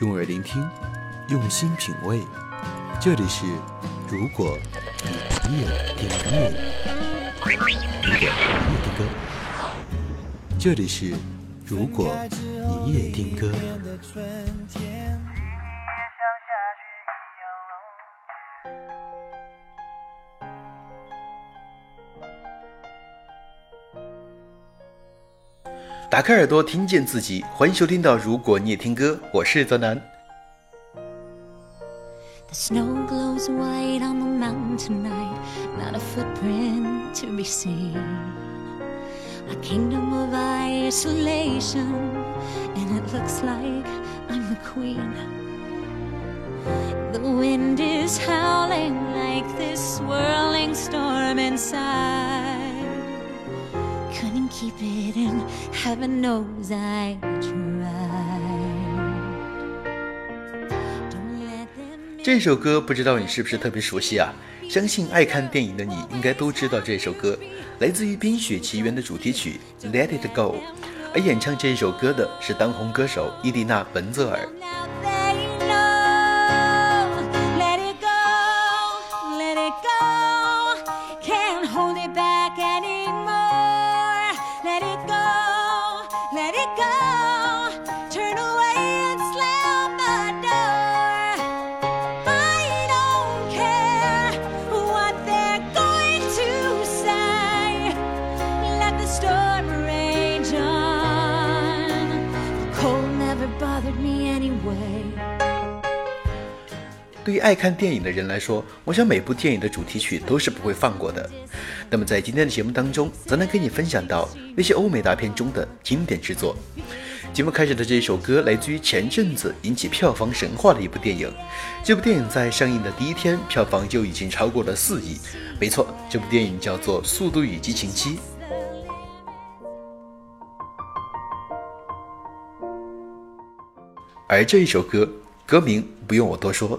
用耳聆听，用心品味。这里是如果你夜听歌，如果你夜听歌，这里是如果你夜听歌。打开耳朵，听见自己。欢迎收听到《如果你也听歌》，我是泽南。The snow glows white on the mountain tonight, not a footprint to be seen. A kingdom of isolation, and it looks like I'm the queen. The wind is howling like this swirling storm inside. Keep it in, heaven knows I tried. Don't let them 这首歌不知道你是不是特别熟悉啊？相信爱看电影的你应该都知道这首歌，来自于《冰雪奇缘》的主题曲《Let It Go》，而演唱这首歌的是当红歌手伊丽娜·文泽尔。爱看电影的人来说，我想每部电影的主题曲都是不会放过的。那么在今天的节目当中，咱能跟你分享到那些欧美大片中的经典之作。节目开始的这一首歌来自于前阵子引起票房神话的一部电影。这部电影在上映的第一天，票房就已经超过了四亿。没错，这部电影叫做《速度与激情七》。而这一首歌歌名不用我多说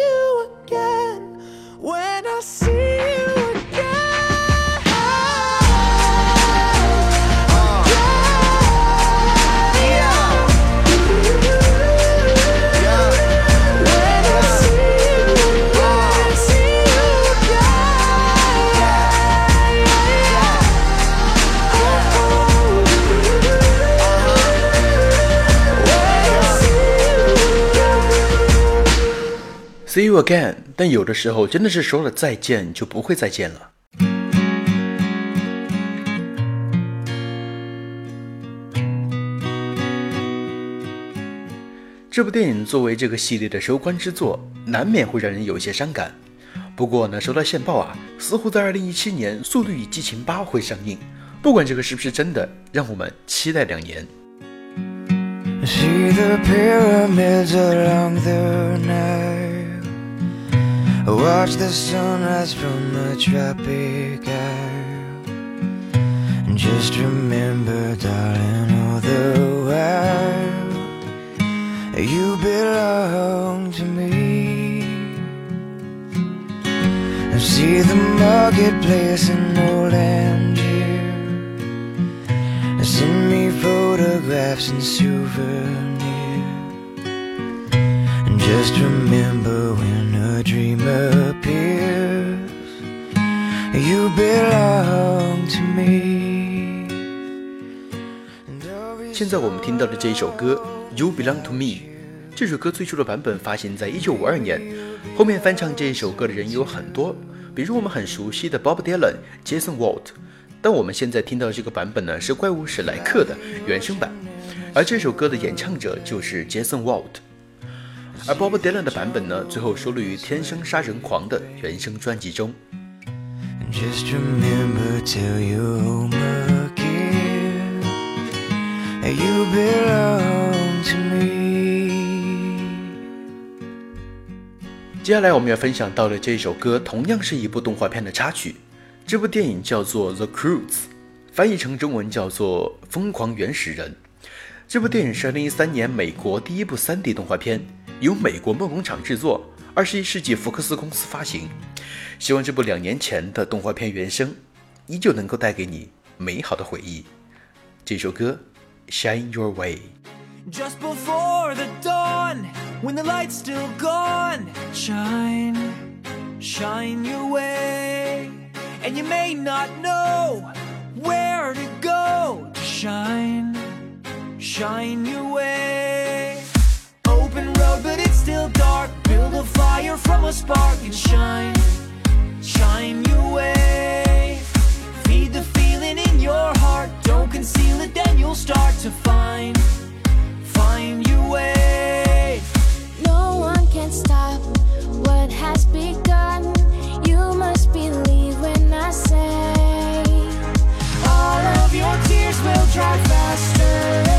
See you again，但有的时候真的是说了再见就不会再见了。这部电影作为这个系列的收官之作，难免会让人有些伤感。不过呢，收到线报啊，似乎在二零一七年《速度与激情八》会上映。不管这个是不是真的，让我们期待两年。See the pyramids along the night. Nile. Watch the sunrise from the tropic isle. And just remember, darling, all the while you belong to me. And see the marketplace in old Angier. Send me photographs and souvenirs. And just remember when 现在我们听到的这一首歌《You Belong to Me》，这首歌最初的版本发行在一九五二年，后面翻唱这一首歌的人有很多，比如我们很熟悉的 Bob Dylan、Jason Walt。但我们现在听到的这个版本呢，是怪物史莱克的原声版，而这首歌的演唱者就是 Jason Walt。而 Bob Dylan 的版本呢，最后收录于《天生杀人狂》的原声专辑中。Just remember to you you belong to me. 接下来我们要分享到的这首歌，同样是一部动画片的插曲。这部电影叫做《The Croods》，翻译成中文叫做《疯狂原始人》。这部电影是2013年美国第一部 3D 动画片，由美国梦工厂制作，二十一世纪福克斯公司发行。希望这部两年前的动画片原声，依旧能够带给你美好的回忆。这首歌《Shine Your Way》。Just before the dawn, when the light's still gone, shine, shine your way. And you may not know where to go shine, shine your way. Open road, but it's still dark. Build a fire from a spark and shine, shine your way. Feed the feeling in your heart. Don't conceal it, then you'll start to find find your way. No one can stop what has begun. You must believe when I say All of your tears will dry faster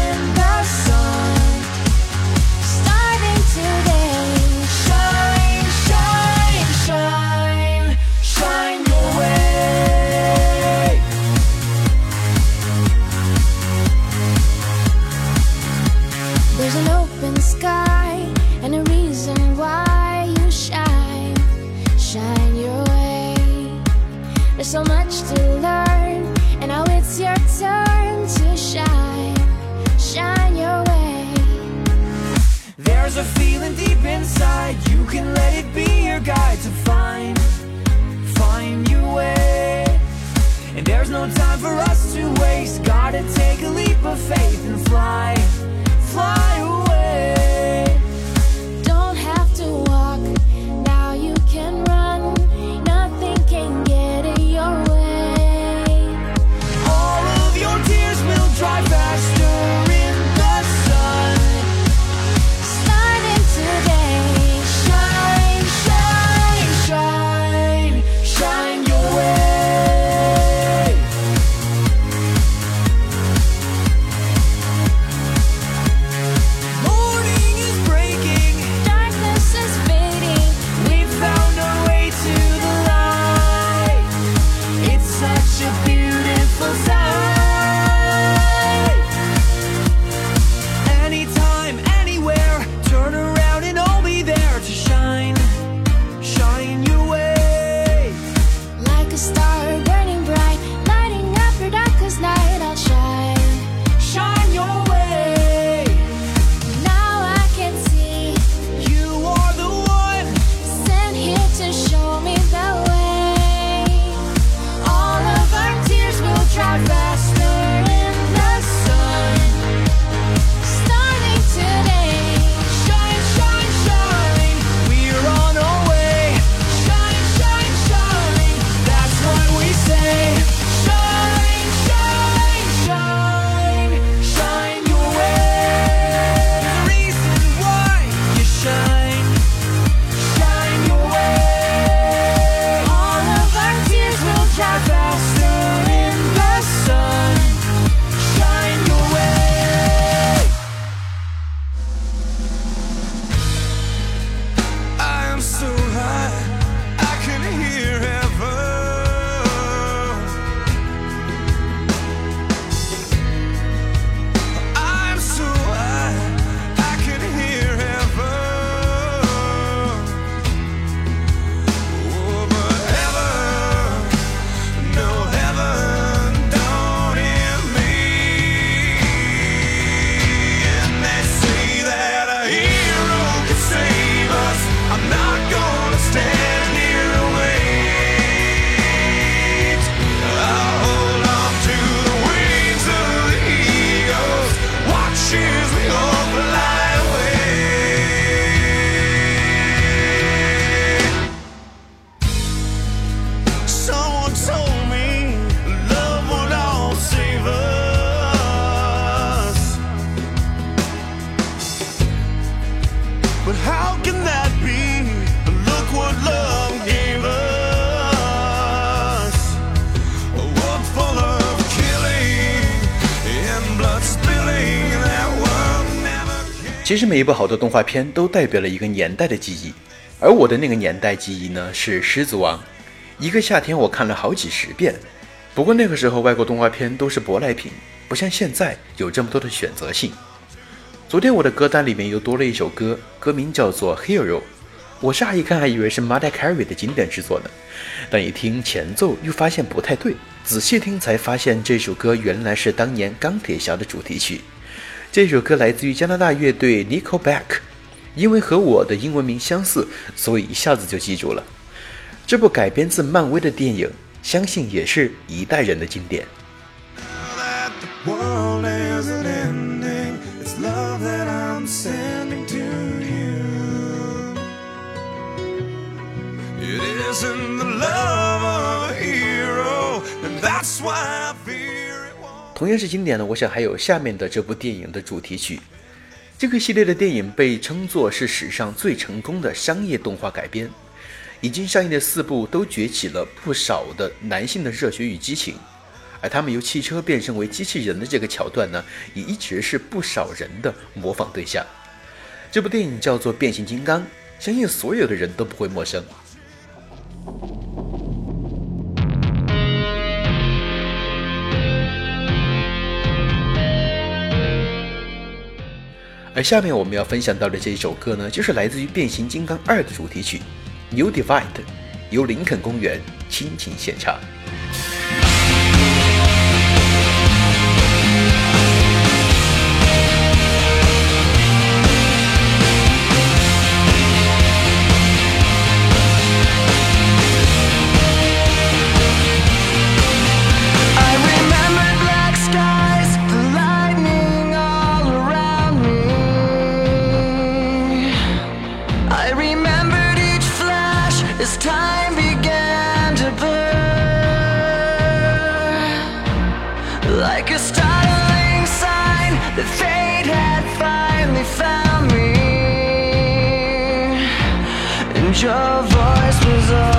其实每一部好的动画片都代表了一个年代的记忆，而我的那个年代记忆呢是《狮子王》，一个夏天我看了好几十遍。不过那个时候外国动画片都是舶来品，不像现在有这么多的选择性。昨天我的歌单里面又多了一首歌，歌名叫做《Hero》。我乍一看还以为是 m a r a h Carey 的经典之作呢，但一听前奏又发现不太对，仔细听才发现这首歌原来是当年钢铁侠的主题曲。这首歌来自于加拿大乐队 Nickelback，因为和我的英文名相似，所以一下子就记住了。这部改编自漫威的电影，相信也是一代人的经典。isn't. the love of a hero, and that's why I... 同样是经典的，我想还有下面的这部电影的主题曲。这个系列的电影被称作是史上最成功的商业动画改编，已经上映的四部都崛起了不少的男性的热血与激情，而他们由汽车变身为机器人的这个桥段呢，也一直是不少人的模仿对象。这部电影叫做《变形金刚》，相信所有的人都不会陌生。而下面我们要分享到的这一首歌呢，就是来自于《变形金刚二》的主题曲《New Divide》，由林肯公园倾情献唱。Your voice was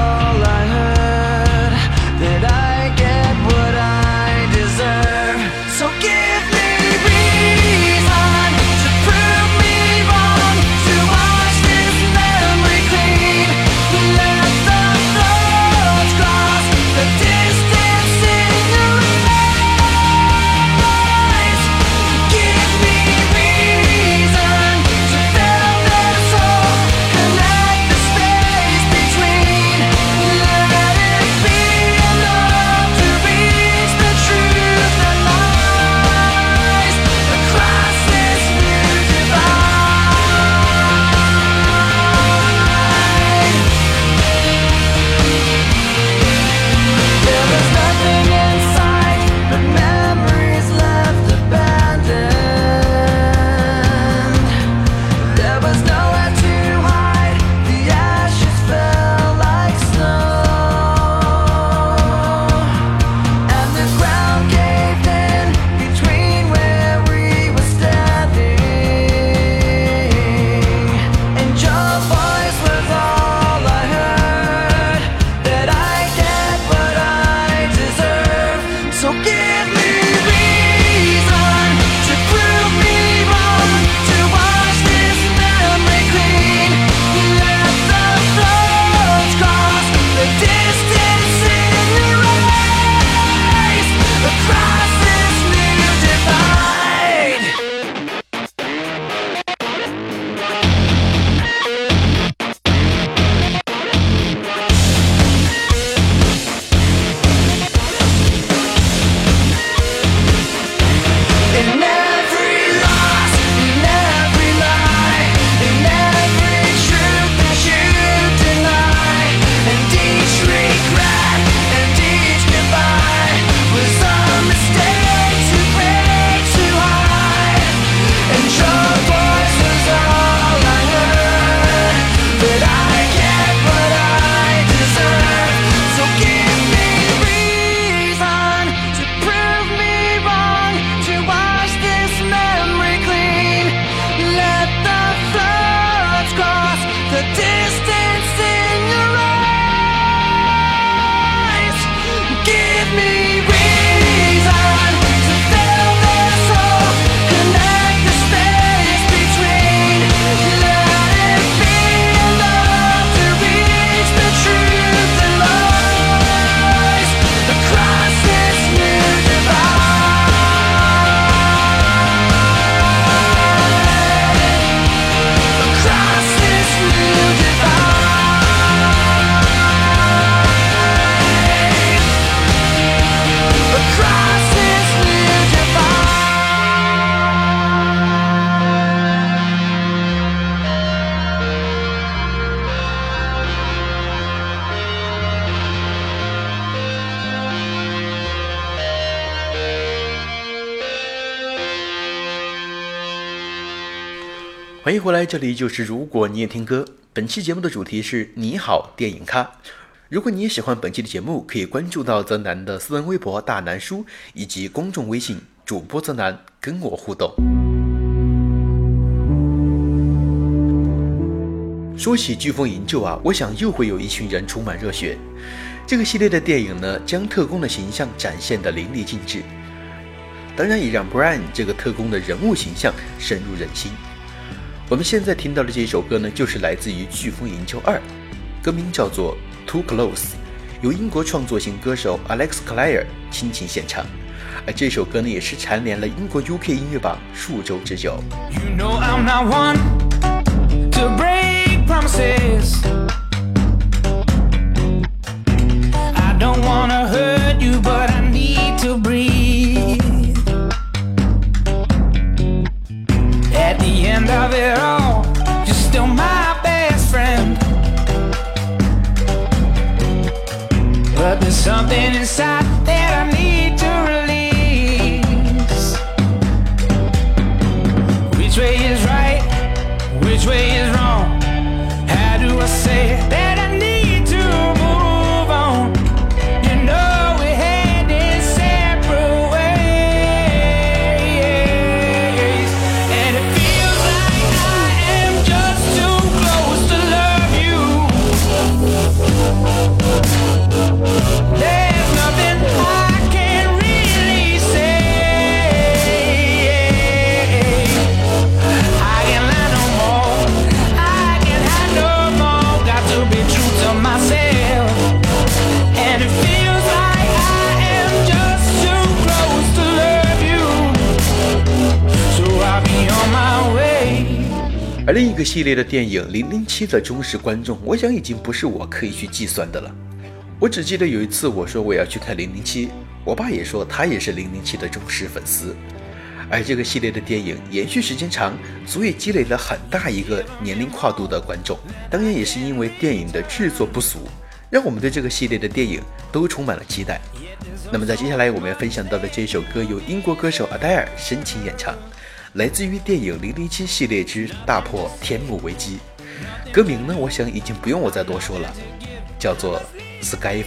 欢迎回来，这里就是如果你也听歌。本期节目的主题是你好电影咖。如果你也喜欢本期的节目，可以关注到泽南的私人微博大南叔以及公众微信主播泽南，跟我互动。说起飓风营救啊，我想又会有一群人充满热血。这个系列的电影呢，将特工的形象展现得淋漓尽致，当然也让 Brian 这个特工的人物形象深入人心。我们现在听到的这首歌呢，就是来自于《飓风营救二》，歌名叫做《Too Close》，由英国创作型歌手 Alex Clare 倾情献唱。而这首歌呢，也是蝉联了英国 UK 音乐榜数周之久。You know I'm not one to break promises. I don't wanna hurt you, but I need to breathe. End of it all, you're still my best friend. But there's something inside that I need to release. Which way is right? Which way is 系列的电影《零零七》的忠实观众，我想已经不是我可以去计算的了。我只记得有一次我说我要去看《零零七》，我爸也说他也是《零零七》的忠实粉丝。而这个系列的电影延续时间长，足以积累了很大一个年龄跨度的观众。当然也是因为电影的制作不俗，让我们对这个系列的电影都充满了期待。那么在接下来我们要分享到的这首歌由英国歌手阿黛尔深情演唱，来自于电影《零零七》系列之大破天幕危机。歌名呢，我想已经不用我再多说了，叫做《Skyfall》。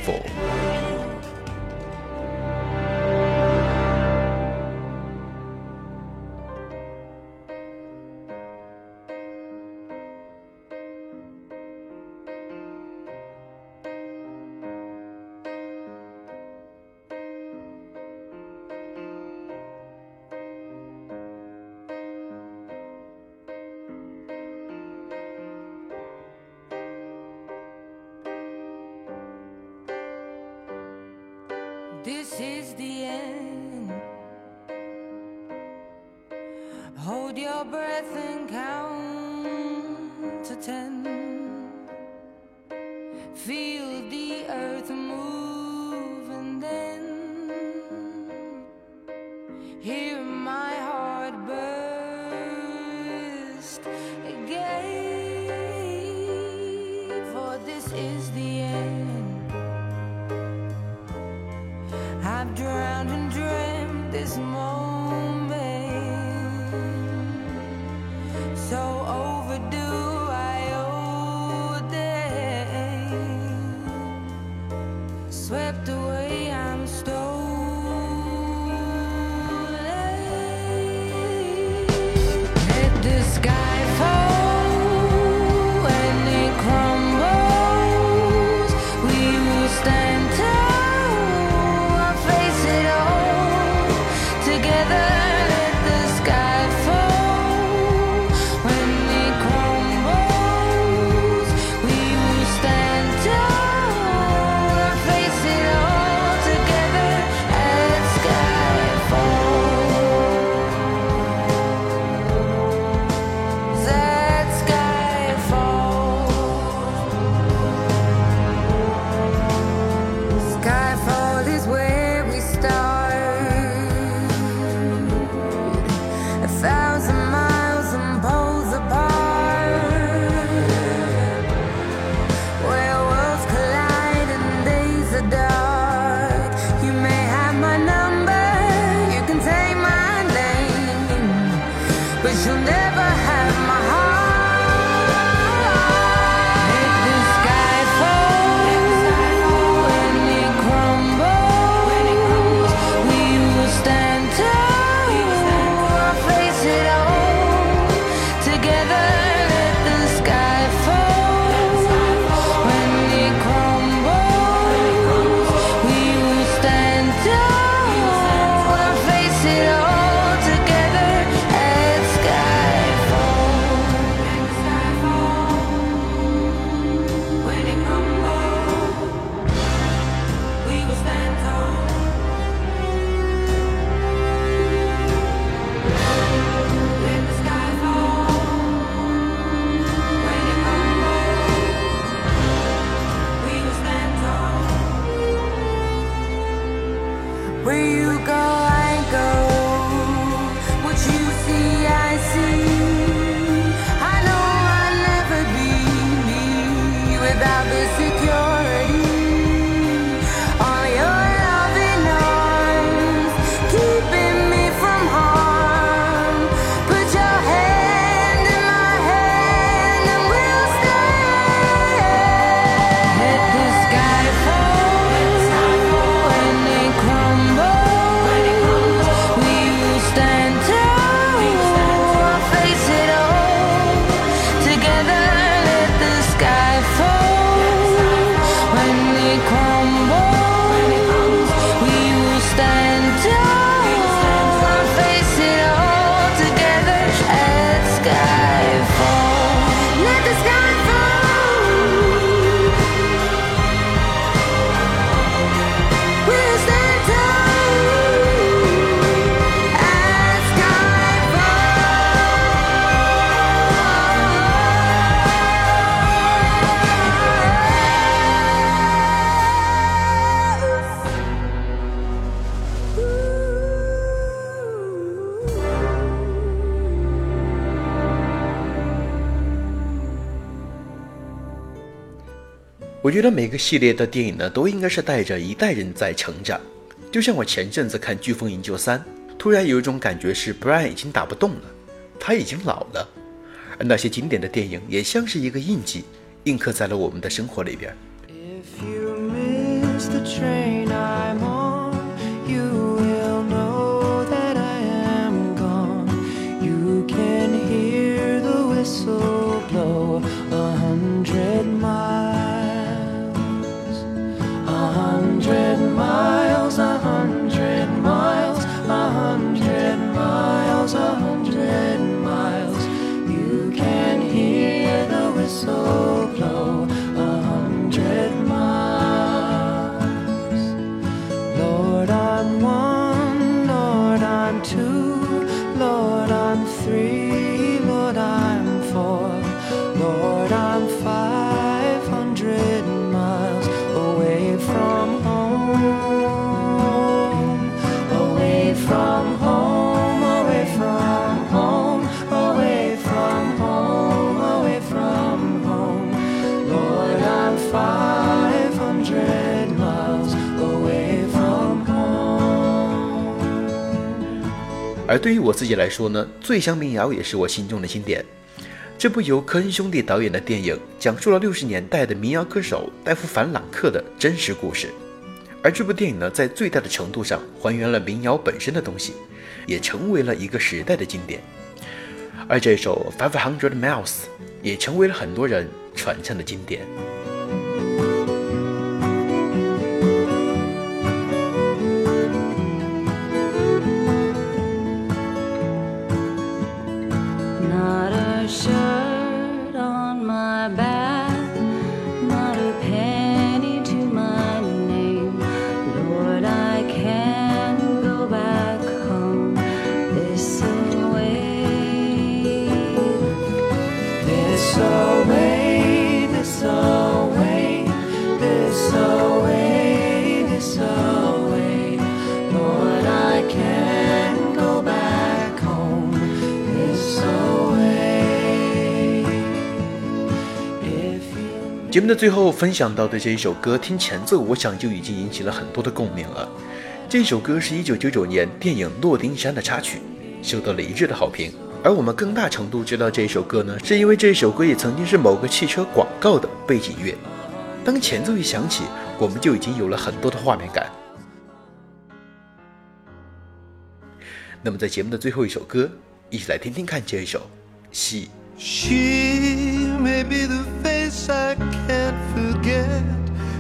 觉得每个系列的电影呢，都应该是带着一代人在成长。就像我前阵子看《飓风营救三》，突然有一种感觉是 Brian 已经打不动了，他已经老了。而那些经典的电影也像是一个印记，印刻在了我们的生活里边。If you miss the train 对于我自己来说呢，《醉乡民谣》也是我心中的经典。这部由科恩兄弟导演的电影，讲述了六十年代的民谣歌手戴夫·凡朗克的真实故事。而这部电影呢，在最大的程度上还原了民谣本身的东西，也成为了一个时代的经典。而这首《Five Hundred Miles》也成为了很多人传唱的经典。目的最后分享到的这一首歌，听前奏，我想就已经引起了很多的共鸣了。这首歌是一九九九年电影《诺丁山》的插曲，受到了一致的好评。而我们更大程度知道这首歌呢，是因为这首歌也曾经是某个汽车广告的背景乐。当前奏一响起，我们就已经有了很多的画面感。那么在节目的最后一首歌，一起来听听看这一首《戏》。She may be the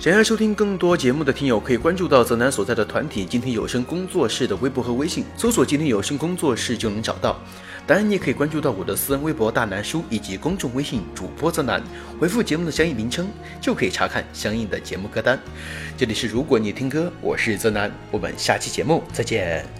想要收听更多节目的听友，可以关注到泽南所在的团体“今天有声工作室”的微博和微信，搜索“今天有声工作室”就能找到。当然，你也可以关注到我的私人微博“大南叔”以及公众微信“主播泽南”，回复节目的相应名称，就可以查看相应的节目歌单。这里是如果你听歌，我是泽南，我们下期节目再见。